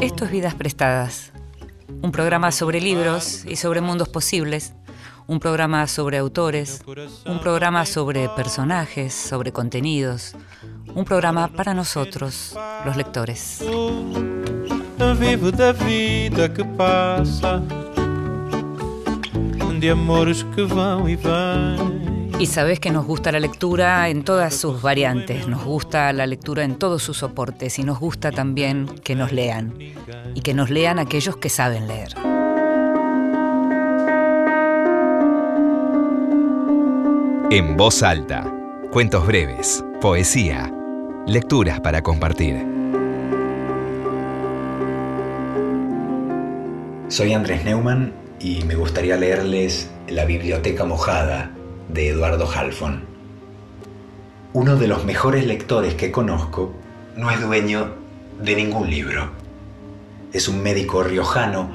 Esto es Vidas Prestadas, un programa sobre libros y sobre mundos posibles, un programa sobre autores, un programa sobre personajes, sobre contenidos, un programa para nosotros, los lectores. Vivo da vida que pasa, de amores que van y van. Y sabes que nos gusta la lectura en todas sus variantes, nos gusta la lectura en todos sus soportes y nos gusta también que nos lean y que nos lean aquellos que saben leer. En voz alta, cuentos breves, poesía, lecturas para compartir. Soy Andrés Neumann y me gustaría leerles La Biblioteca Mojada de Eduardo Halfon. Uno de los mejores lectores que conozco no es dueño de ningún libro. Es un médico riojano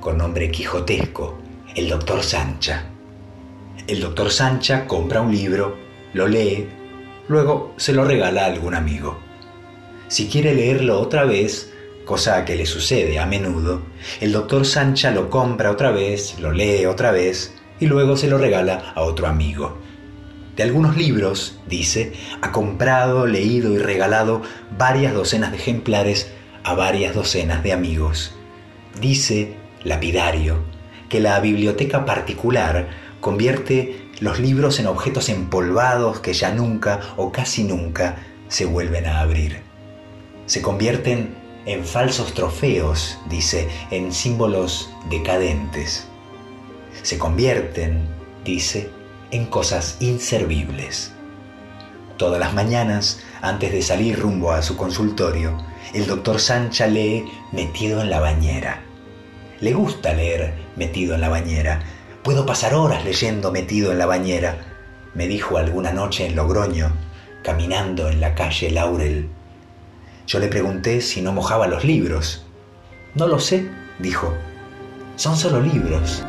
con nombre quijotesco, el doctor Sancha. El doctor Sancha compra un libro, lo lee, luego se lo regala a algún amigo. Si quiere leerlo otra vez, cosa que le sucede a menudo, el doctor Sancha lo compra otra vez, lo lee otra vez y luego se lo regala a otro amigo. De algunos libros, dice, ha comprado, leído y regalado varias docenas de ejemplares a varias docenas de amigos. Dice, lapidario, que la biblioteca particular convierte los libros en objetos empolvados que ya nunca o casi nunca se vuelven a abrir. Se convierten en falsos trofeos, dice, en símbolos decadentes se convierten, dice, en cosas inservibles. Todas las mañanas, antes de salir rumbo a su consultorio, el doctor Sancha lee metido en la bañera. Le gusta leer metido en la bañera. Puedo pasar horas leyendo metido en la bañera, me dijo alguna noche en Logroño, caminando en la calle Laurel. Yo le pregunté si no mojaba los libros. No lo sé, dijo. Son solo libros.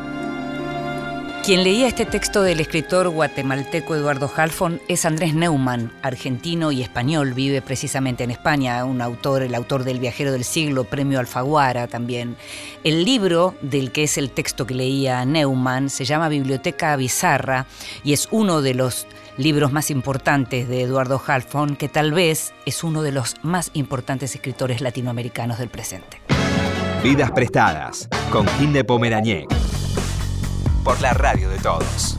Quien leía este texto del escritor guatemalteco Eduardo Halfon es Andrés Neumann, argentino y español, vive precisamente en España, un autor, el autor del Viajero del Siglo, premio Alfaguara también. El libro del que es el texto que leía Neumann se llama Biblioteca Bizarra y es uno de los libros más importantes de Eduardo Halfon, que tal vez es uno de los más importantes escritores latinoamericanos del presente. Vidas prestadas con Gil de por la radio de todos.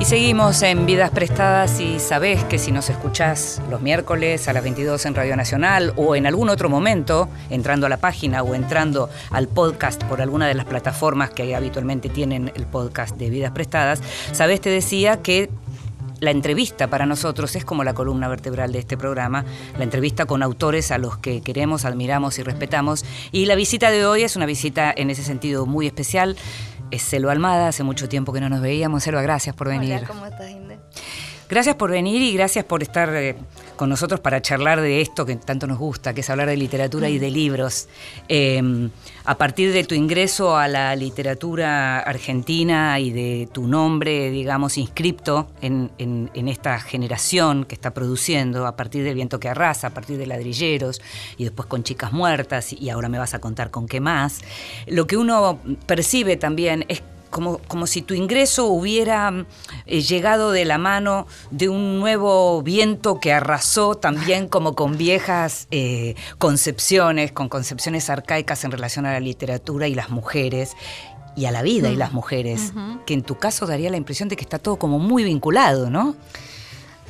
Y seguimos en Vidas Prestadas y sabés que si nos escuchás los miércoles a las 22 en Radio Nacional o en algún otro momento, entrando a la página o entrando al podcast por alguna de las plataformas que habitualmente tienen el podcast de Vidas Prestadas, sabés, te decía que la entrevista para nosotros es como la columna vertebral de este programa, la entrevista con autores a los que queremos, admiramos y respetamos. Y la visita de hoy es una visita en ese sentido muy especial es Selva Almada, hace mucho tiempo que no nos veíamos. Selva, gracias por venir. Hola, ¿cómo estás, Inde? Gracias por venir y gracias por estar eh, con nosotros para charlar de esto que tanto nos gusta, que es hablar de literatura y de libros. Em, a partir de tu ingreso a la literatura argentina y de tu nombre, digamos, inscripto en, esta generación que está produciendo, a partir del viento que arrasa, a partir de ladrilleros y después con chicas muertas y ahora me vas a contar con qué más, lo que uno percibe también es como, si tu ingreso hubiera eh, llegado de la mano de un nuevo viento que arrasó también como con viejas eh, concepciones, con concepciones arcaicas en relación a la literatura y las mujeres y a la vida y mm. las mujeres, que en tu caso daría la impresión de que está todo como muy vinculado, ¿no?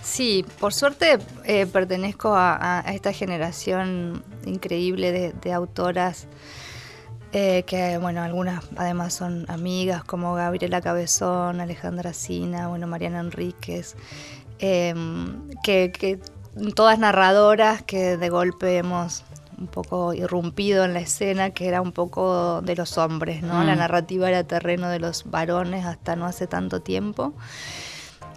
Sí, por suerte eh, pertenezco a, esta generación increíble de autoras eh, que bueno, algunas además son amigas como Gabriela Cabezón, Alejandra Sina, bueno, Mariana Enríquez, em, que, todas narradoras que de golpe hemos un poco irrumpido en la escena, que era un poco de los hombres, ¿no? La mm. narrativa era terreno de los varones hasta no hace tanto tiempo.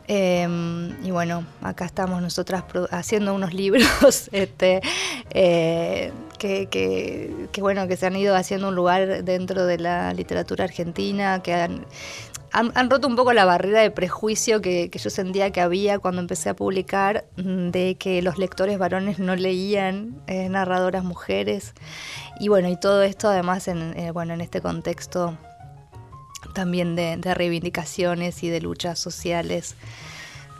Em, y bueno, acá estamos nosotras haciendo unos libros este, eh, que, bueno, que se han ido haciendo un lugar dentro de la literatura argentina, que han, roto un poco la barrera de prejuicio que, yo sentía que había cuando empecé a publicar, mm, de que los lectores varones no leían eh, narradoras mujeres. Y bueno, y todo esto además en, eh, bueno, en este contexto también de, de reivindicaciones y de luchas sociales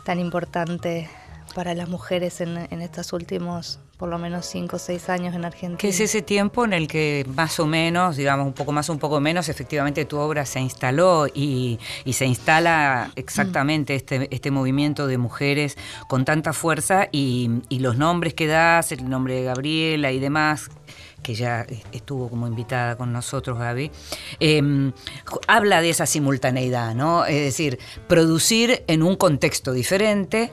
tan importante para las mujeres en, en estos últimos por lo menos cinco o seis años en Argentina. ¿Qué es ese tiempo en el que más o menos, digamos un poco más, un poco menos, efectivamente tu obra se instaló y, se instala exactamente este, este movimiento de mujeres con tanta fuerza y, los nombres que das, el nombre de Gabriela y demás, que ya estuvo como invitada con nosotros, Gaby, em, habla de esa simultaneidad, ¿no? Es decir, producir en un contexto diferente,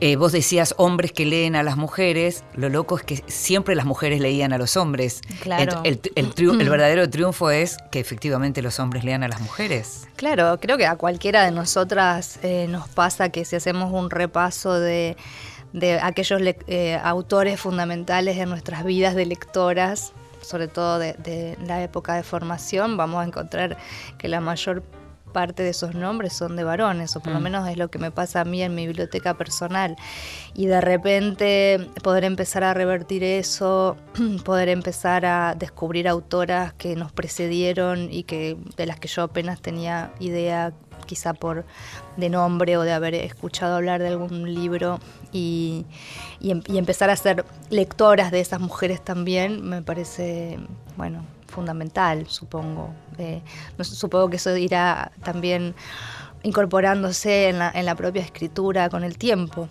eh, vos decías hombres que leen a las mujeres, lo loco es que siempre las mujeres leían a los hombres. Claro. El, verdadero triunfo es que efectivamente los hombres lean a las mujeres. Claro, creo que a cualquiera de nosotras eh, nos pasa que si hacemos un repaso de, aquellos eh, autores fundamentales en nuestras vidas de lectoras, sobre todo de, de la época de formación, vamos a encontrar que la mayor parte de esos nombres son de varones, o por lo mm. menos es lo que me pasa a mí en mi biblioteca personal. Y de repente poder empezar a revertir eso, poder empezar a descubrir autoras que nos precedieron y que de las que yo apenas tenía idea quizá por de nombre o de haber escuchado hablar de algún libro y, y em, empezar a ser lectoras de esas mujeres también me parece, bueno, fundamental, supongo. Eh, supongo que eso irá también incorporándose en la, en la propia escritura con el tiempo.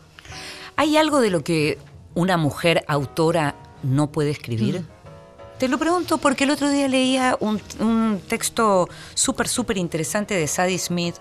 ¿Hay algo de lo que una mujer autora no puede escribir? Mm. Te lo pregunto porque el otro día leía un, texto súper, súper interesante de Sadie Smith,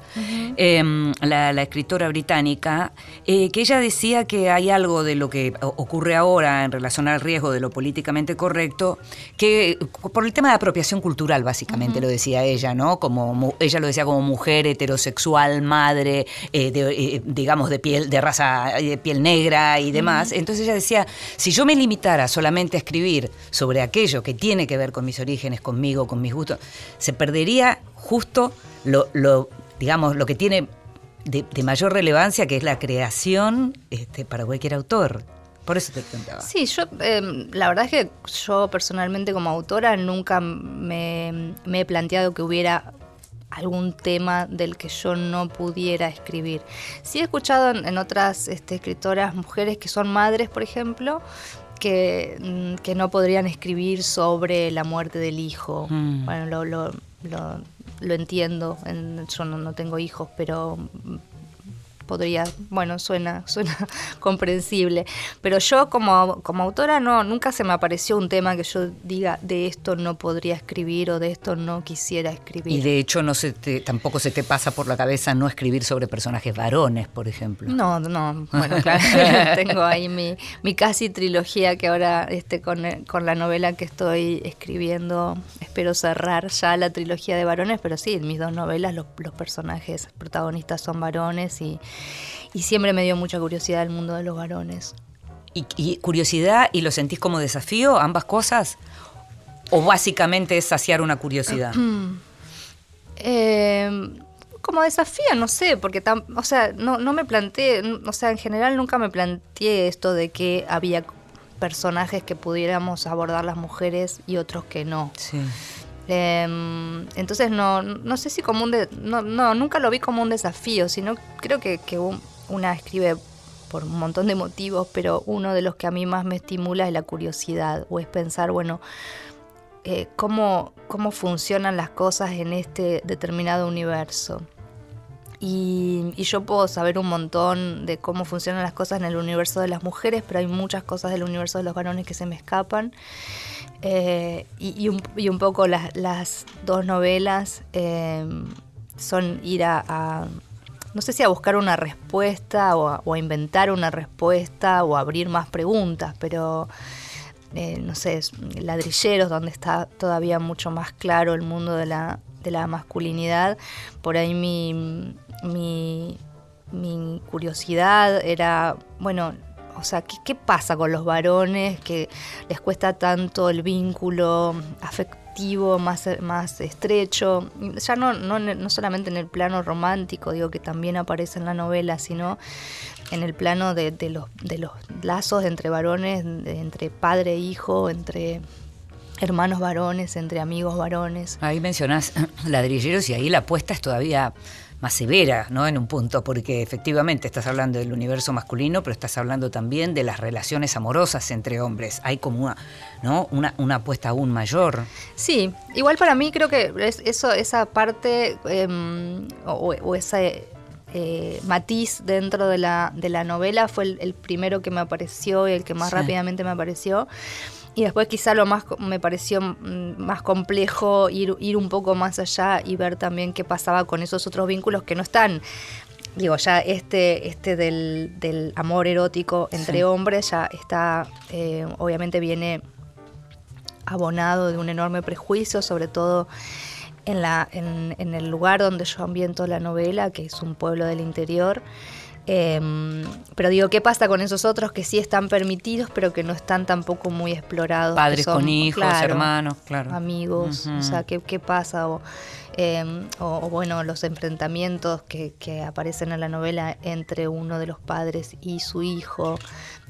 em, la, escritora británica, eh, que ella decía que hay algo de lo que ocurre ahora en relación al riesgo de lo políticamente correcto, que por el tema de apropiación cultural, básicamente, lo decía ella, ¿no? Como ella lo decía como mujer heterosexual, madre, eh, eh, digamos, de piel, de raza, de piel negra y demás. Entonces ella decía, si yo me limitara solamente a escribir sobre aquello que que tiene que ver con mis orígenes, conmigo, con mis gustos, se perdería justo lo, digamos, lo que tiene de, mayor relevancia, que es la creación este, para cualquier autor. Por eso te preguntaba. Sí, yo, em, la verdad es que yo personalmente como autora nunca me, he planteado que hubiera algún tema del que yo no pudiera escribir. Sí he escuchado en, otras este, escritoras mujeres que son madres, por ejemplo, que, mm, que, no podrían escribir sobre la muerte del hijo. Mm. Bueno, lo, lo, lo, lo entiendo, yo no, no, tengo hijos, pero podría, bueno, suena, suena comprensible. Pero yo como, como autora no, nunca se me apareció un tema que yo diga de esto no podría escribir o de esto no quisiera escribir. Y de hecho no se tampoco se te pasa por la cabeza no escribir sobre personajes varones, por ejemplo. No, no, bueno, claro, tengo ahí mi, mi casi trilogía que ahora este, con, con la novela que estoy escribiendo espero cerrar ya la trilogía de varones, pero sí, en mis dos novelas los, los personajes protagonistas son varones y, y siempre me dio mucha curiosidad el mundo de los varones. ¿Y, curiosidad y lo sentís como desafío, ambas cosas? ¿O básicamente es saciar una curiosidad? Em, como desafío, no sé, porque o sea, no, no me planteé, o sea, en general nunca me planteé esto de que había personajes que pudiéramos abordar las mujeres y otros que no. Sí. Em, entonces no, no sé si como un... no, no, nunca lo vi como un desafío, sino creo que, que una escribe por un montón de motivos, pero uno de los que a mí más me estimula es la curiosidad, o es pensar, bueno, eh, cómo, cómo funcionan las cosas en este determinado universo. Y, y, yo puedo saber un montón de cómo funcionan las cosas en el universo de las mujeres, pero hay muchas cosas del universo de los varones que se me escapan. Eh, y, un, poco las, dos novelas eh, son ir a, no sé si a buscar una respuesta o a, inventar una respuesta o abrir más preguntas, pero eh, no sé, ladrilleros donde está todavía mucho más claro el mundo de la, de la masculinidad. Por ahí mi, mi, mi curiosidad era, bueno, o sea, ¿qué, pasa con los varones que les cuesta tanto el vínculo afectivo más, más estrecho? Ya no, no, no solamente en el plano romántico, digo que también aparece en la novela, sino en el plano de, los, de los lazos entre varones, entre padre e hijo, entre hermanos varones, entre amigos varones. Ahí mencionás ladrilleros y ahí la apuesta es todavía más severa, ¿no? En un punto, porque efectivamente estás hablando del universo masculino, pero estás hablando también de las relaciones amorosas entre hombres. Hay como una, ¿no? Una, una apuesta aún mayor. Sí, igual para mí creo que eso, esa parte em, o, ese eh, matiz dentro de la, de la novela fue el, primero que me apareció y el que más rápidamente me apareció. Y después quizá lo más me pareció mm, más complejo ir, ir un poco más allá y ver también qué pasaba con esos otros vínculos que no están digo, ya este, este del, amor erótico entre hombres ya está, eh, obviamente viene abonado de un enorme prejuicio, sobre todo en, la, en, en, el lugar donde yo ambiento la novela, que es un pueblo del interior. Em, pero digo, ¿qué pasa con esos otros que sí están permitidos, pero que no están tampoco muy explorados? Padres con hijos, hermanos, claro. Amigos, o sea, ¿qué, qué pasa? O, em, o, bueno, los enfrentamientos que, que, aparecen en la novela entre uno de los padres y su hijo,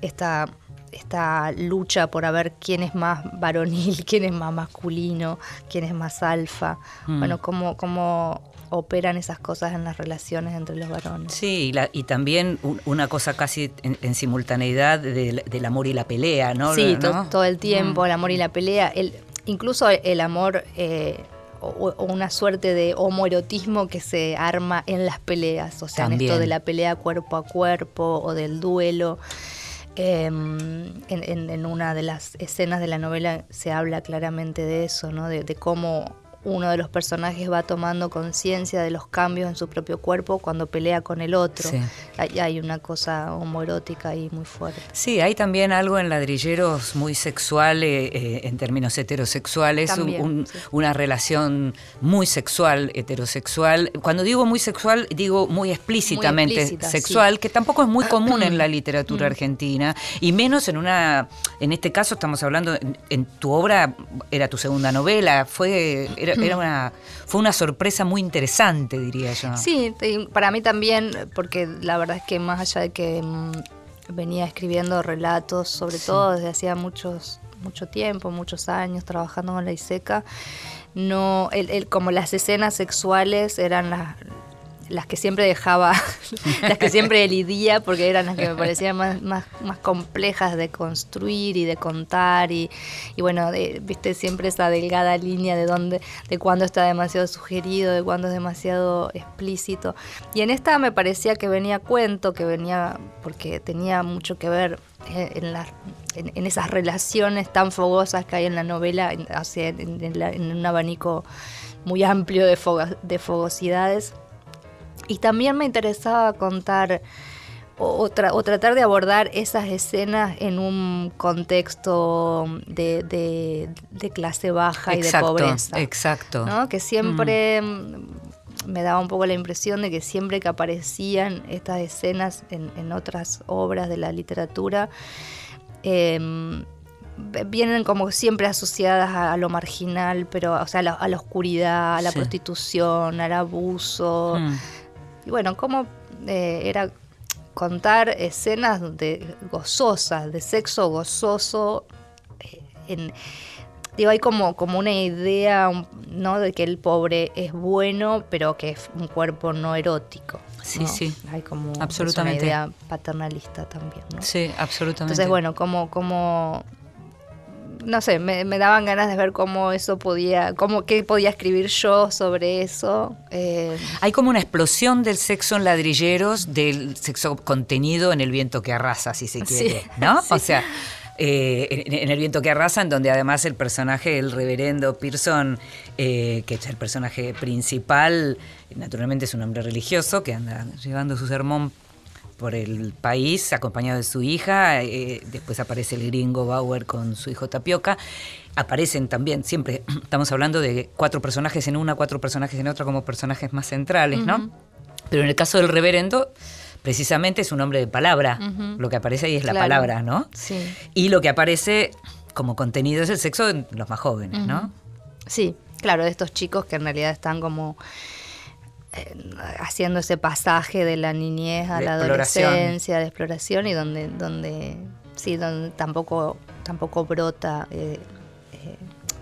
esta, esta lucha por a ver quién es más varonil, quién es más masculino, quién es más alfa. Mm. Bueno, cómo, cómo operan esas cosas en las relaciones entre los varones. Sí, y, también una cosa casi en, simultaneidad del, amor y la pelea, ¿no? Sí, todo el tiempo, el amor y la pelea. El, incluso el amor eh, o, una suerte de homoerotismo que se arma en las peleas, o sea, en esto de la pelea cuerpo a cuerpo o del duelo. Em, en, una de las escenas de la novela se habla claramente de eso, ¿no? de cómo uno de los personajes va tomando conciencia de los cambios en su propio cuerpo cuando pelea con el otro. Hay, una cosa homoerótica ahí muy fuerte. Sí, hay también algo en ladrilleros muy sexual eh, eh, en términos heterosexuales, una relación muy sexual, heterosexual. Cuando digo muy sexual, digo muy explícitamente sexual, que tampoco es muy común en la literatura mm. argentina, y menos en una, en este caso estamos hablando, en, tu obra era tu segunda novela, fue era, una, fue una sorpresa muy interesante, diría yo. Sí, para mí también, porque la verdad es que más allá de que mm, venía escribiendo relatos, sobre todo desde hacía muchos mucho tiempo, muchos años trabajando con la ISECA, no, el, como las escenas sexuales eran las las que siempre dejaba, las que siempre elidía, porque eran las que me parecían más, más, complejas de construir y de contar. Y, y bueno, viste siempre esa delgada línea de dónde, de cuándo está demasiado sugerido, de cuándo es demasiado explícito. Y en esta me parecía que venía cuento, que venía, porque tenía mucho que ver eh, en, las en, esas relaciones tan fogosas que hay en la novela, en, en, un abanico muy amplio de, de fogosidades. Y también me interesaba contar o, tratar de abordar esas escenas en un contexto de, clase baja y de pobreza. Exacto. Que siempre mm. me daba un poco la impresión de que siempre que aparecían estas escenas en, otras obras de la literatura, em, vienen como siempre asociadas a, lo marginal, pero o sea, a la, oscuridad, a la prostitución, al abuso. Mm. Y bueno, cómo eh, era contar escenas de gozosas, de sexo gozoso. Eh, digo, hay como, como una idea ¿no? de que el pobre es bueno, pero que es un cuerpo no erótico. Sí, sí. Hay como Absolutamente. una idea paternalista también. ¿no? Sí, absolutamente. Entonces, bueno, como, como no sé, me, daban ganas de ver cómo eso podía, cómo, qué podía escribir yo sobre eso. Eh. Hay como una explosión del sexo en ladrilleros, del sexo contenido en el viento que arrasa, si se quiere, ¿no? O sea, eh, en, El viento que arrasa, en donde además el personaje, el reverendo Pearson, eh, que es el personaje principal, naturalmente es un hombre religioso que anda llevando su sermón por el país acompañado de su hija, eh, después aparece el gringo Bauer con su hijo Tapioca, aparecen también, siempre estamos hablando de cuatro personajes en una, cuatro personajes en otra como personajes más centrales, ¿no? Pero en el caso del reverendo precisamente es un hombre de palabra. Lo que aparece ahí es la palabra, ¿no? Sí. Y lo que aparece como contenido es el sexo de los más jóvenes, ¿no? Sí, claro, de estos chicos que en realidad están como haciendo ese pasaje de la niñez a De la adolescencia, de exploración y donde, donde sí, donde tampoco, tampoco brota eh,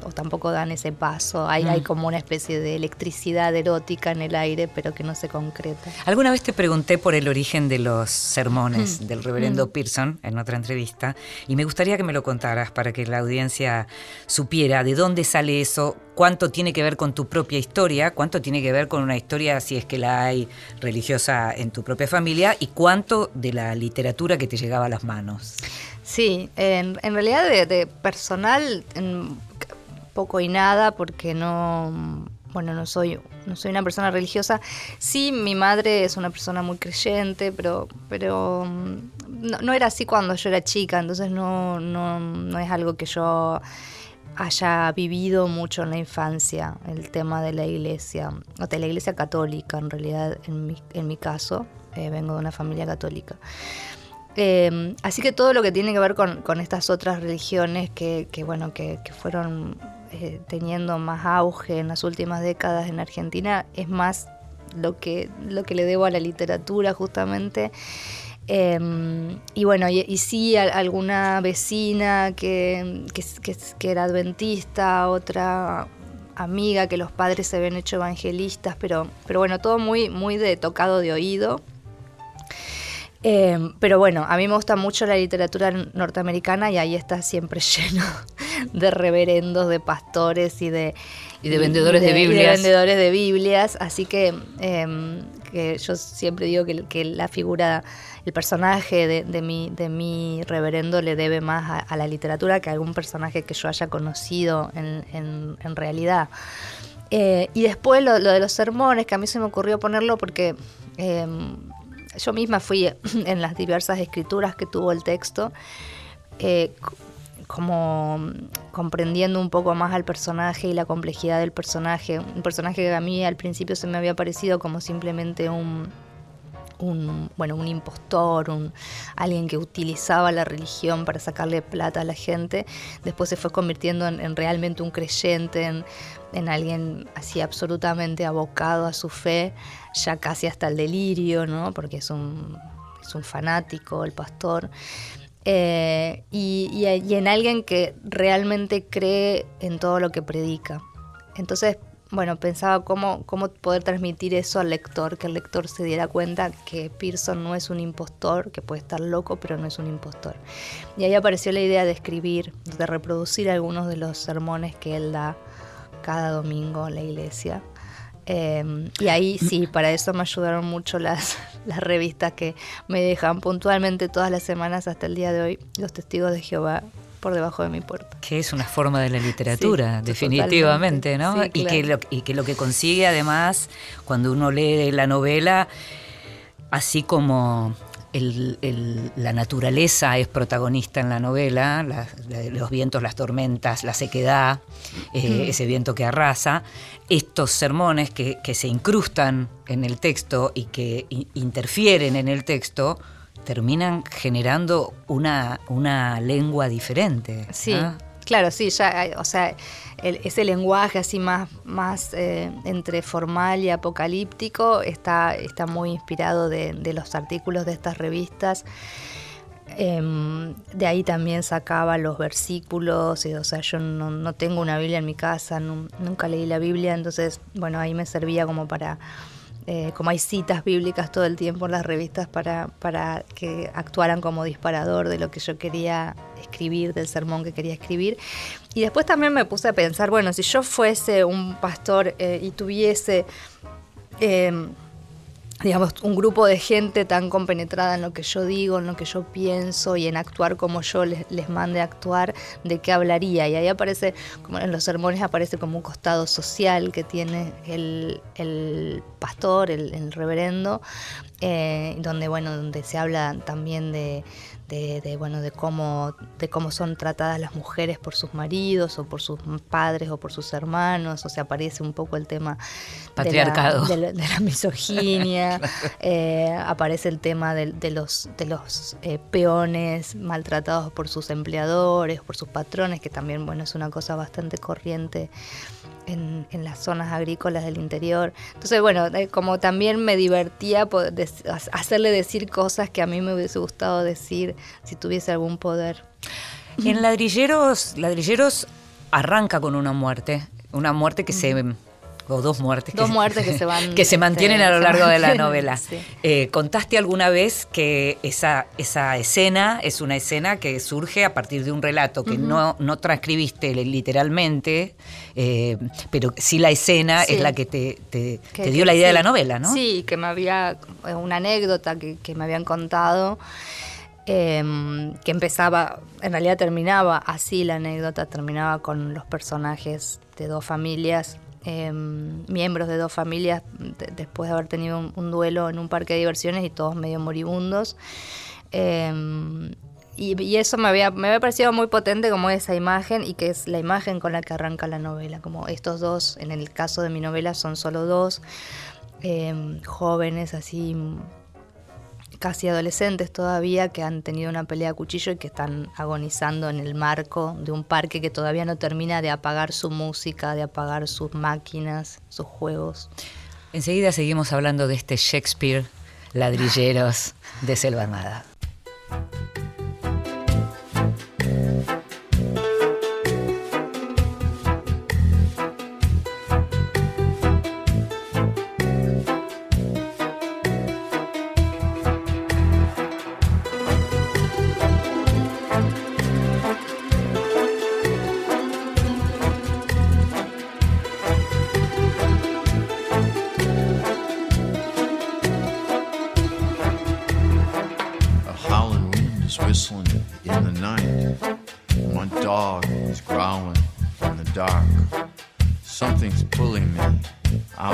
o tampoco dan ese paso. Hay, Mm. hay como una especie de electricidad erótica en el aire, pero que no se concreta. Alguna vez te pregunté por el origen de los sermones Mm. del reverendo Pearson en otra entrevista y me gustaría que me lo contaras para que la audiencia supiera de dónde sale eso, cuánto tiene que ver con tu propia historia, cuánto tiene que ver con una historia, si es que la hay, religiosa en tu propia familia y cuánto de la literatura que te llegaba a las manos. Sí, en, en realidad de, de personal en poco y nada porque no, bueno, no soy, no soy una persona religiosa. Sí, mi madre es una persona muy creyente, pero, pero mm, no, era así cuando yo era chica, entonces no, no, no es algo que yo haya vivido mucho en la infancia, el tema de la iglesia, o de la iglesia católica en realidad, en mi, en mi caso, eh, vengo de una familia católica. Eh, así que todo lo que tiene que ver con, con estas otras religiones que, bueno, que fueron eh, teniendo más auge en las últimas décadas en Argentina es más lo que, lo que le debo a la literatura justamente. Eh, y bueno, y, y sí, alguna vecina que, que, que- que era adventista, otra amiga que los padres se habían hecho evangelistas, pero, pero bueno, todo muy, muy de tocado de oído. Eh, pero bueno, a mí me gusta mucho la literatura norteamericana y ahí está siempre lleno de reverendos, de pastores y de... Y de vendedores de y Biblias. vendedores de Biblias, así que, eh, que yo siempre digo que, que la figura, el personaje de, de mi, de mi reverendo le debe más a, a la literatura que a algún personaje que yo haya conocido en, en- en realidad. Eh, y después lo, lo de los sermones, que a mí se me ocurrió ponerlo porque eh, yo misma fui en las diversas escrituras que tuvo el texto, eh, como comprendiendo un poco más al personaje y la complejidad del personaje. Un personaje que a mí al principio se me había parecido como simplemente un, un, bueno, un impostor, un, alguien que utilizaba la religión para sacarle plata a la gente, después se fue convirtiendo en, en realmente un creyente, en, en alguien así absolutamente abocado a su fe, ya casi hasta el delirio, ¿no? porque es un, es un fanático, el pastor. Eh, y en alguien que realmente cree en todo lo que predica. Entonces, bueno, pensaba cómo, cómo poder transmitir eso al lector, que el lector se diera cuenta que Pearson no es un impostor, que puede estar loco, pero no es un impostor. Y ahí apareció la idea de escribir, de reproducir algunos de los sermones que él da cada domingo en la iglesia. Eh, y ahí sí, para eso me ayudaron mucho las, las revistas que me dejan puntualmente todas las semanas hasta el día de hoy, los testigos de Jehová por debajo de mi puerta. Que es una forma de la literatura, Sí, definitivamente, ¿no? y, que lo, y que lo que consigue además, cuando uno lee la novela, así como el- el- la naturaleza es protagonista en la novela, la- la- los vientos, las tormentas, la sequedad, eh, ese viento que arrasa, estos sermones que, que se incrustan en el texto y que interfieren en el texto, terminan generando una, una lengua diferente. Sí, claro, sí, ya, hay- o sea, el- ese lenguaje así más, más eh, entre formal y apocalíptico está, está muy inspirado de, de los artículos de estas revistas. Em, de ahí también sacaba los versículos, y, o sea, yo no, no tengo una Biblia en mi casa, nu- nunca leí la Biblia, entonces, bueno, ahí me servía como para, eh, como hay citas bíblicas todo el tiempo en las revistas para, para que actuaran como disparador de lo que yo quería escribir, del sermón que quería escribir. Y después también me puse a pensar, bueno, si yo fuese un pastor eh, y tuviese... em, digamos, un grupo de gente tan compenetrada en lo que yo digo, en lo que yo pienso y en actuar como yo les, les mande a actuar, de qué hablaría. Y ahí aparece, como en los sermones aparece como un costado social que tiene el, el pastor, el, reverendo, eh, donde, bueno, donde se habla también de, de, bueno, de cómo, de cómo son tratadas las mujeres por sus maridos o por sus padres o por sus hermanos, o sea, aparece un poco el tema patriarcado. de la, misoginia, eh, aparece el tema de, los, de los eh, peones maltratados por sus empleadores, por sus patrones, que también bueno, es una cosa bastante corriente en, las zonas agrícolas del interior. Entonces, bueno, eh, como también me divertía hacerle decir cosas que a mí me hubiese gustado decir si tuviese algún poder. En ladrilleros, ladrilleros arranca con una muerte, una muerte que se o dos muertes. Dos que, muertes que se van. que se mantienen a lo largo de la novela. Eh, ¿Contaste alguna vez que esa, esa escena es una escena que surge a partir de un relato que no, no transcribiste literalmente, eh, pero sí la escena es la que te, te, dio la idea de la novela, ¿no? Sí, que me había. Eh, una anécdota que, que me habían contado. Em, que empezaba, en realidad terminaba así la anécdota, terminaba con los personajes de dos familias Em, miembros de dos familias después de haber tenido un, duelo en un parque de diversiones y todos medio moribundos. Em, y, eso me había, me había parecido muy potente como esa imagen y que es la imagen con la que arranca la novela, como estos dos, en el caso de mi novela son solo dos, jóvenes así casi adolescentes todavía que han tenido una pelea a cuchillo y que están agonizando en el marco de un parque que todavía no termina de apagar su música, de apagar sus máquinas, sus juegos. Enseguida seguimos hablando de este Shakespeare, ladrilleros de Selva Armada.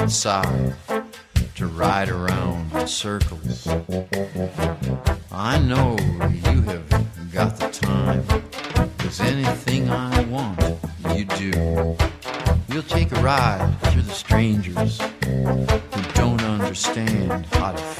Outside to ride around in circles. I know you have got the time, cause anything I want, you do. We'll take a ride through the strangers who don't understand how to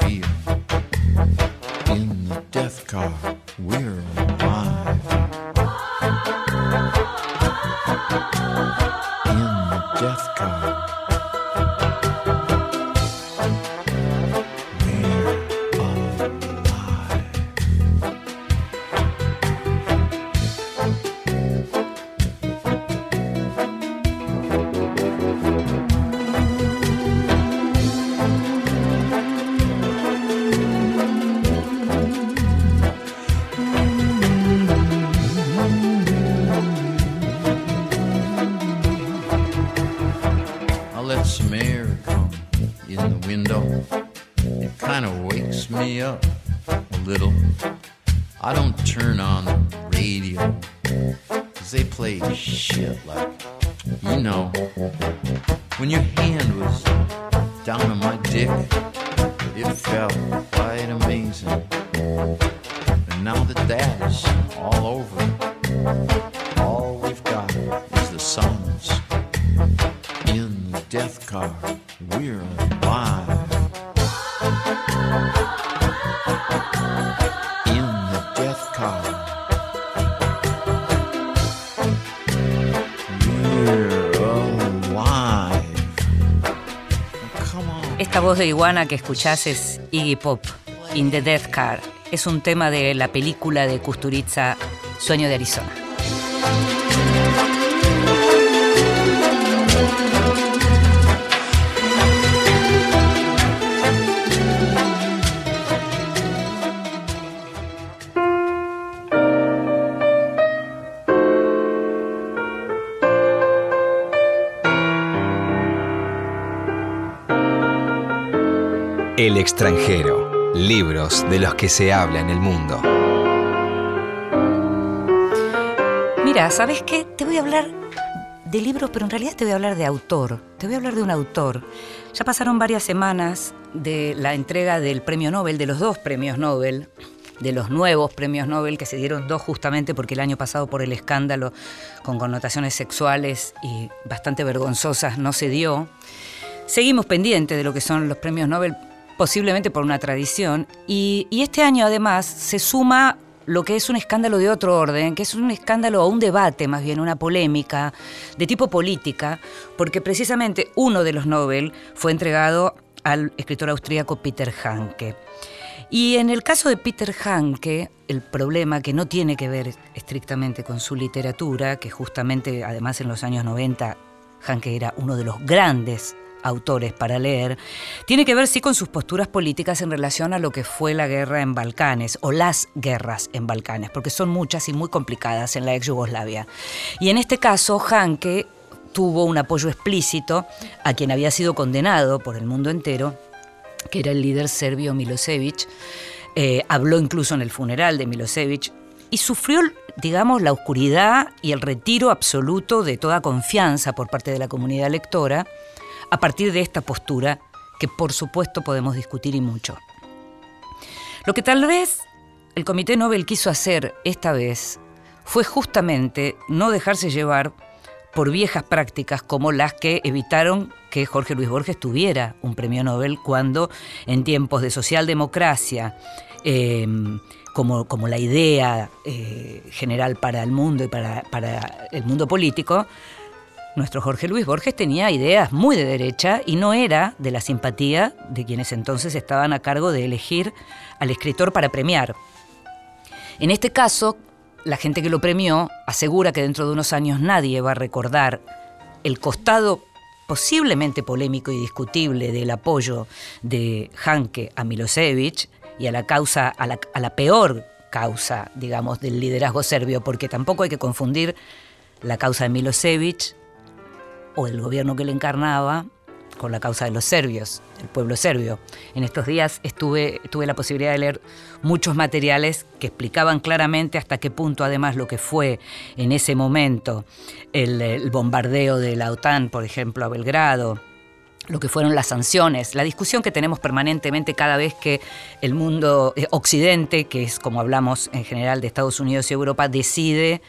voz de iguana que escuchás es Iggy Pop, In the Death Car. Es un tema de la película de Kusturica, Sueño de Arizona. Extranjero, libros de los que se habla en el mundo. Mira, ¿sabes qué? Te voy a hablar de libros, pero en realidad te voy a hablar de autor. Te voy a hablar de un autor. Ya pasaron varias semanas de la entrega del premio Nobel, de los dos premios Nobel, de los nuevos premios Nobel, que se dieron dos justamente porque el año pasado por el escándalo con connotaciones sexuales y bastante vergonzosas no se dio. Seguimos pendientes de lo que son los premios Nobel, posiblemente por una tradición, y, este año además se suma lo que es un escándalo de otro orden, que es un escándalo o un debate, más bien una polémica de tipo política, porque precisamente uno de los Nobel fue entregado al escritor austríaco Peter Hanke. Y en el caso de Peter Hanke, el problema que no tiene que ver estrictamente con su literatura, que justamente además en los años 90 Hanke era uno de los grandes autores para leer, tiene que ver sí con sus posturas políticas en relación a lo que fue la guerra en Balcanes o las guerras en Balcanes, porque son muchas y muy complicadas en la ex Yugoslavia. Y en este caso, Hanke tuvo un apoyo explícito a quien había sido condenado por el mundo entero, que era el líder serbio Milosevic. Eh, habló incluso en el funeral de Milosevic y sufrió, digamos, la oscuridad y el retiro absoluto de toda confianza por parte de la comunidad lectora a partir de esta postura que por supuesto podemos discutir y mucho. Lo que tal vez el Comité Nobel quiso hacer esta vez fue justamente no dejarse llevar por viejas prácticas como las que evitaron que Jorge Luis Borges tuviera un premio Nobel cuando en tiempos de socialdemocracia, eh, como, como, la idea eh, general para el mundo y para, para el mundo político, nuestro Jorge Luis Borges tenía ideas muy de derecha y no era de la simpatía de quienes entonces estaban a cargo de elegir al escritor para premiar. En este caso, la gente que lo premió asegura que dentro de unos años nadie va a recordar el costado posiblemente polémico y discutible del apoyo de Hanke a Milosevic y a la causa, a la, a la peor causa, digamos, del liderazgo serbio, porque tampoco hay que confundir la causa de Milosevic o el gobierno que le encarnaba con la causa de los serbios, el pueblo serbio. En estos días estuve, tuve la posibilidad de leer muchos materiales que explicaban claramente hasta qué punto además lo que fue en ese momento el, el bombardeo de la OTAN, por ejemplo, a Belgrado, lo que fueron las sanciones, la discusión que tenemos permanentemente cada vez que el mundo eh, occidente, que es como hablamos en general de Estados Unidos y Europa, decide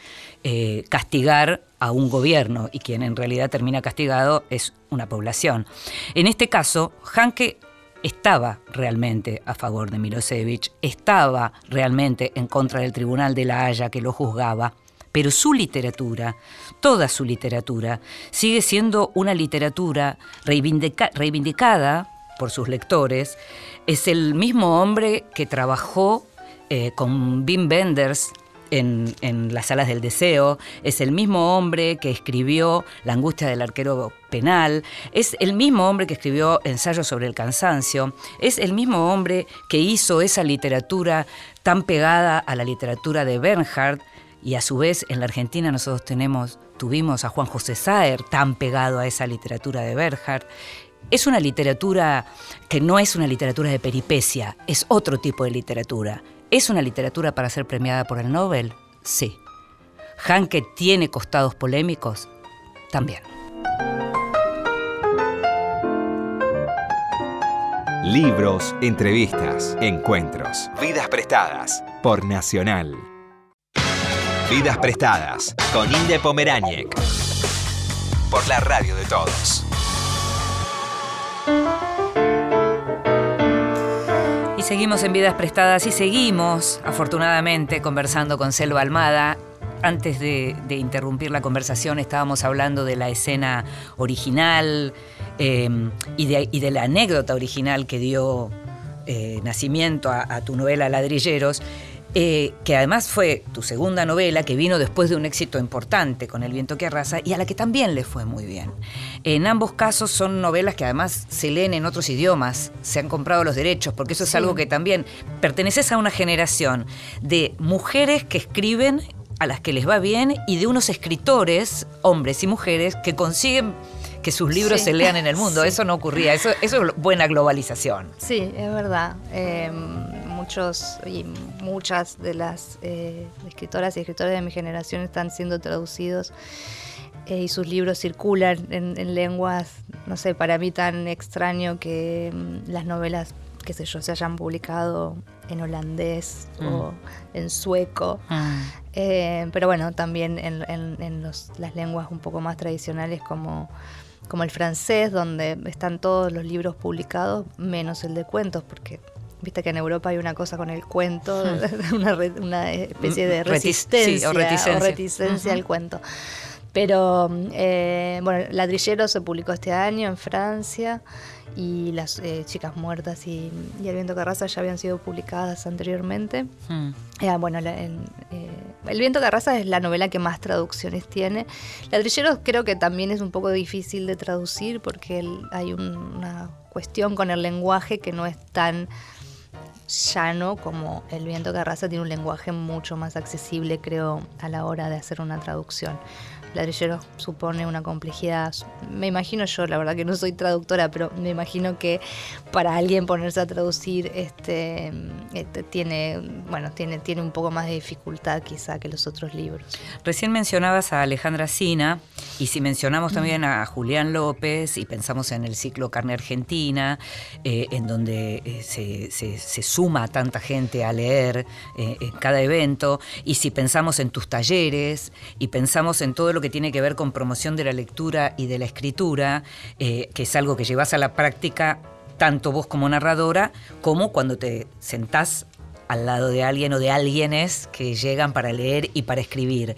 eh, castigar a un gobierno y quien en realidad termina castigado es una población. En este caso, Hanke estaba realmente a favor de Milosevic, estaba realmente en contra del Tribunal de la Haya que lo juzgaba, pero su literatura, toda su literatura, sigue siendo una literatura reivindicada por sus lectores. Es el mismo hombre que trabajó eh, con Wim Wenders en, las salas del deseo, es el mismo hombre que escribió La angustia del arquero penal, es el mismo hombre que escribió Ensayos sobre el cansancio, es el mismo hombre que hizo esa literatura tan pegada a la literatura de Bernhard, y a su vez en la Argentina nosotros tenemos, tuvimos a Juan José Saer tan pegado a esa literatura de Bernhard. Es una literatura que no es una literatura de peripecia, es otro tipo de literatura. ¿Es una literatura para ser premiada por el Nobel? Sí. ¿Hanke tiene costados polémicos? También. Libros, entrevistas, encuentros, vidas prestadas por Nacional. Vidas prestadas con Inde Pomeráñez. Por la radio de todos. seguimos en Vidas Prestadas y seguimos, afortunadamente, conversando con Selva Almada. Antes de, interrumpir la conversación estábamos hablando de la escena original eh, y, de, la anécdota original que dio eh, nacimiento a, tu novela Ladrilleros. Eh, que además fue tu segunda novela, que vino después de un éxito importante con El viento que arrasa y a la que también le fue muy bien. En ambos casos son novelas que además se leen en otros idiomas, se han comprado los derechos, porque eso es algo que también perteneces a una generación de mujeres que escriben a las que les va bien y de unos escritores, hombres y mujeres, que consiguen que sus libros se lean en el mundo. Eso no ocurría, eso, eso es buena globalización. Sí, es verdad. Em, muchos y muchas de las eh, escritoras y escritores de mi generación están siendo traducidos eh, y sus libros circulan en, lenguas, no sé, para mí tan extraño que mm, las novelas qué sé yo, se hayan publicado en holandés o en sueco. Mm. Eh, pero bueno, también en, en- en los- las lenguas un poco más tradicionales como, como el francés, donde están todos los libros publicados, menos el de cuentos, porque viste que en Europa hay una cosa con el cuento, una, re- una especie de Mm, retic- sí, resistencia o reticencia. al cuento. Pero eh, bueno, Ladrillero se publicó este año en Francia y Las eh, Chicas Muertas y, y El Viento que Arrasa ya habían sido publicadas anteriormente. Mm. Eh, bueno, la- El viento que arrasa es la novela que más traducciones tiene. Ladrilleros creo que también es un poco difícil de traducir porque el- hay un- una cuestión con el lenguaje que no es tan llano como El viento que arrasa tiene un lenguaje mucho más accesible creo a la hora de hacer una traducción. Ladrilleros supone una complejidad, me imagino yo, la verdad que no soy traductora, pero me imagino que para alguien ponerse a traducir este, este, tiene, bueno, tiene, tiene un poco más de dificultad quizá que los otros libros. Recién mencionabas a Alejandra Sina y si mencionamos también a Julián López y pensamos en el ciclo Carne Argentina, eh, en donde eh, se, se- se suma tanta gente a leer eh, en cada evento, y si pensamos en tus talleres y pensamos en todo lo que tiene que ver con promoción de la lectura y de la escritura, eh, que es algo que llevas a la práctica tanto vos como narradora, como cuando te sentás al lado de alguien o de alguienes que llegan para leer y para escribir.